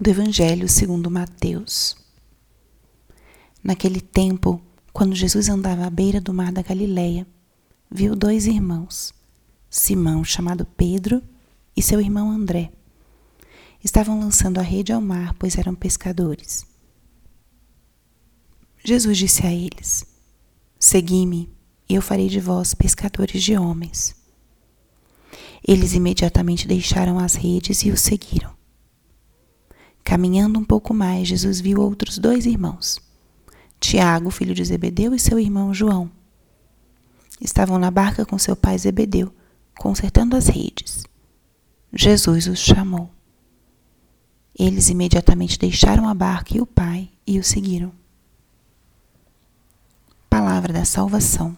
do Evangelho segundo Mateus. Naquele tempo, quando Jesus andava à beira do mar da Galileia, viu dois irmãos, Simão, chamado Pedro, e seu irmão André. Estavam lançando a rede ao mar, pois eram pescadores. Jesus disse a eles: Segui-me, e eu farei de vós pescadores de homens. Eles imediatamente deixaram as redes e o seguiram. Caminhando um pouco mais, Jesus viu outros dois irmãos, Tiago, filho de Zebedeu, e seu irmão João. Estavam na barca com seu pai Zebedeu, consertando as redes. Jesus os chamou. Eles imediatamente deixaram a barca e o pai e o seguiram. Palavra da salvação.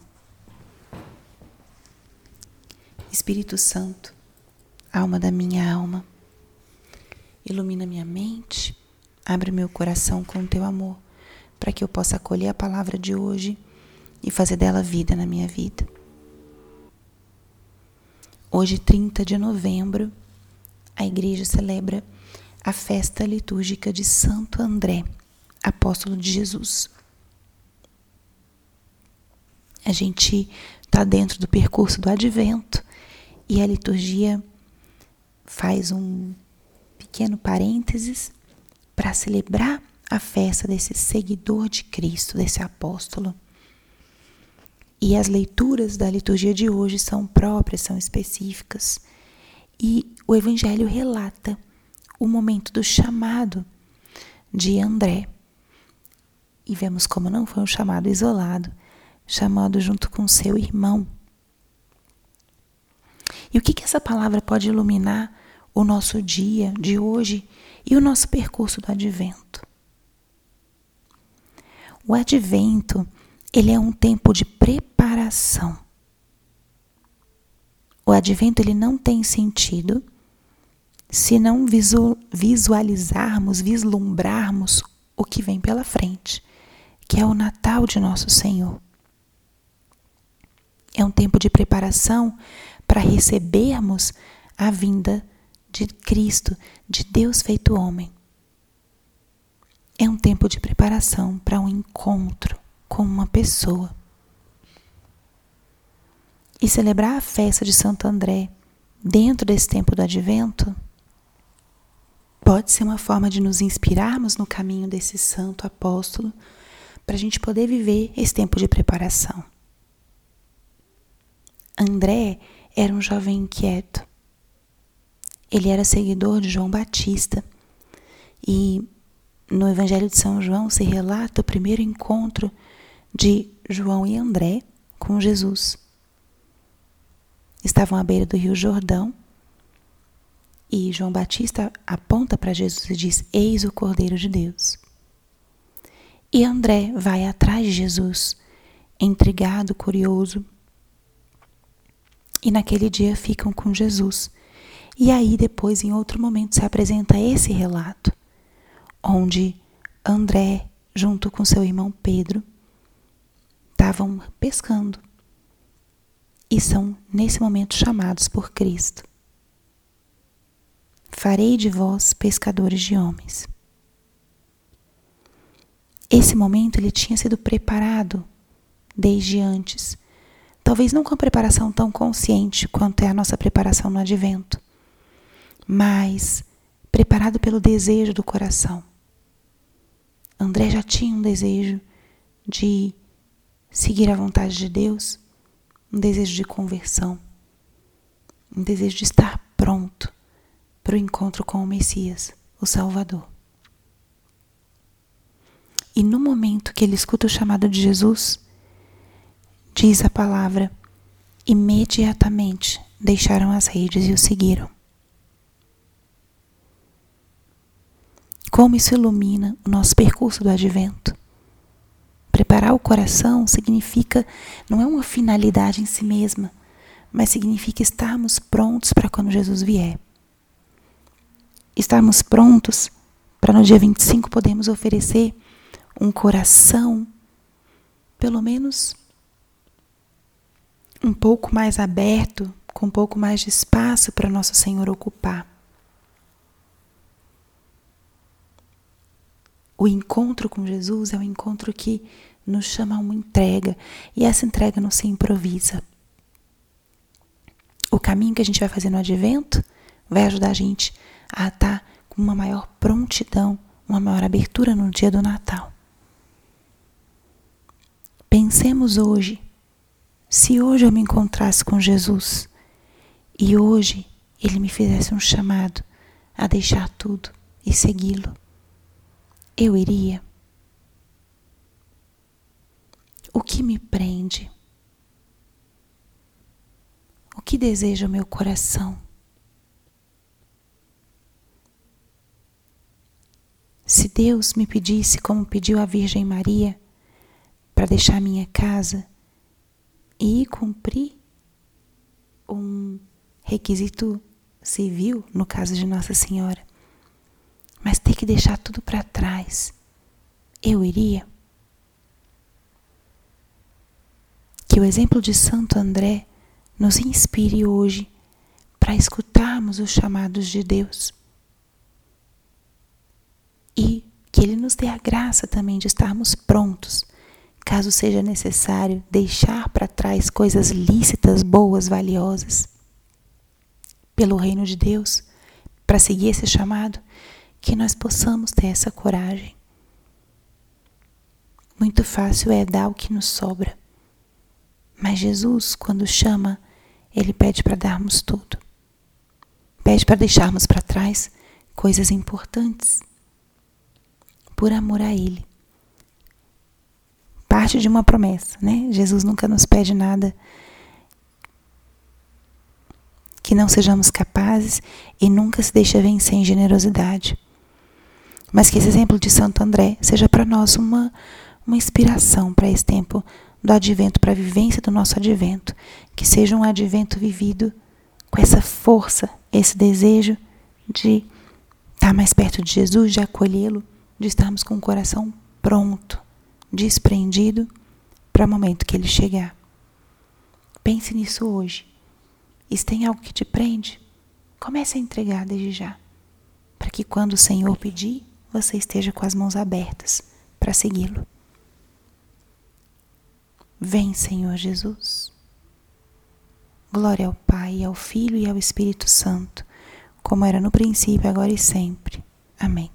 Espírito Santo, alma da minha alma, ilumina minha mente, abre meu coração com teu amor, para que eu possa acolher a palavra de hoje e fazer dela vida na minha vida. Hoje, 30 de novembro, a igreja celebra a festa litúrgica de Santo André, apóstolo de Jesus. A gente está dentro do percurso do advento e a liturgia faz um pequeno parênteses para celebrar a festa desse seguidor de Cristo, desse apóstolo. E as leituras da liturgia de hoje são próprias, são específicas. E o Evangelho relata o momento do chamado de André. E vemos como não foi um chamado isolado, chamado junto com seu irmão. E o que, que essa palavra pode iluminar o nosso dia de hoje e o nosso percurso do advento? O advento, ele é um tempo de preparação. O advento ele não tem sentido se não visualizarmos, vislumbrarmos o que vem pela frente, que é o Natal de nosso Senhor. É um tempo de preparação para recebermos a vinda de Cristo, de Deus feito homem. É um tempo de preparação para um encontro com uma pessoa. E celebrar a festa de Santo André dentro desse tempo do advento pode ser uma forma de nos inspirarmos no caminho desse santo apóstolo para a gente poder viver esse tempo de preparação. André era um jovem inquieto. Ele era seguidor de João Batista e no Evangelho de São João se relata o primeiro encontro de João e André com Jesus. Estavam à beira do Rio Jordão e João Batista aponta para Jesus e diz: Eis o Cordeiro de Deus. E André vai atrás de Jesus, intrigado, curioso, e naquele dia ficam com Jesus. E aí, depois, em outro momento, se apresenta esse relato, onde André, junto com seu irmão Pedro, estavam pescando e são, nesse momento, chamados por Cristo. Farei de vós pescadores de homens. Esse momento ele tinha sido preparado desde antes Talvez não com a preparação tão consciente quanto é a nossa preparação no advento, mas preparado pelo desejo do coração. André já tinha um desejo de seguir a vontade de Deus, um desejo de conversão, um desejo de estar pronto para o encontro com o Messias, o Salvador. E no momento que ele escuta o chamado de Jesus, Diz a palavra: imediatamente deixaram as redes e o seguiram. Como isso ilumina o nosso percurso do advento? Preparar o coração significa, não é uma finalidade em si mesma, mas significa estarmos prontos para quando Jesus vier. Estarmos prontos para no dia 25 podermos oferecer um coração, pelo menos um pouco mais aberto, com um pouco mais de espaço para nosso Senhor ocupar. O encontro com Jesus é um encontro que nos chama a uma entrega, e essa entrega não se improvisa. O caminho que a gente vai fazer no advento vai ajudar a gente a estar com uma maior prontidão, uma maior abertura no dia do Natal. Pensemos hoje, se hoje eu me encontrasse com Jesus e hoje ele me fizesse um chamado a deixar tudo e segui-lo, eu iria? O que me prende? O que deseja o meu coração? Se Deus me pedisse, como pediu a Virgem Maria, para deixar minha casa e cumprir um requisito civil, no caso de Nossa Senhora, mas ter que deixar tudo para trás, eu iria? Que o exemplo de Santo André nos inspire hoje para escutarmos os chamados de Deus e que Ele nos dê a graça também de estarmos prontos, caso seja necessário deixar para trás coisas lícitas, boas, valiosas, pelo reino de Deus, para seguir esse chamado, que nós possamos ter essa coragem. Muito fácil é dar o que nos sobra. Mas Jesus, quando chama, ele pede para darmos tudo. Pede para deixarmos para trás coisas importantes por amor a Ele. Parte de uma promessa, né? Jesus nunca nos pede nada que não sejamos capazes e nunca se deixa vencer em generosidade. Mas que esse exemplo de Santo André seja para nós uma, uma inspiração para esse tempo do advento, para a vivência do nosso advento. Que seja um advento vivido com essa força, esse desejo de estar mais perto de Jesus, de acolhê-lo de estarmos com o coração pronto, desprendido para o momento que ele chegar. Pense nisso hoje. E se tem algo que te prende, comece a entregar desde já, para que quando o Senhor pedir, você esteja com as mãos abertas para segui-lo. Vem, Senhor Jesus. Glória ao Pai, ao Filho e ao Espírito Santo, como era no princípio, agora e sempre. Amém.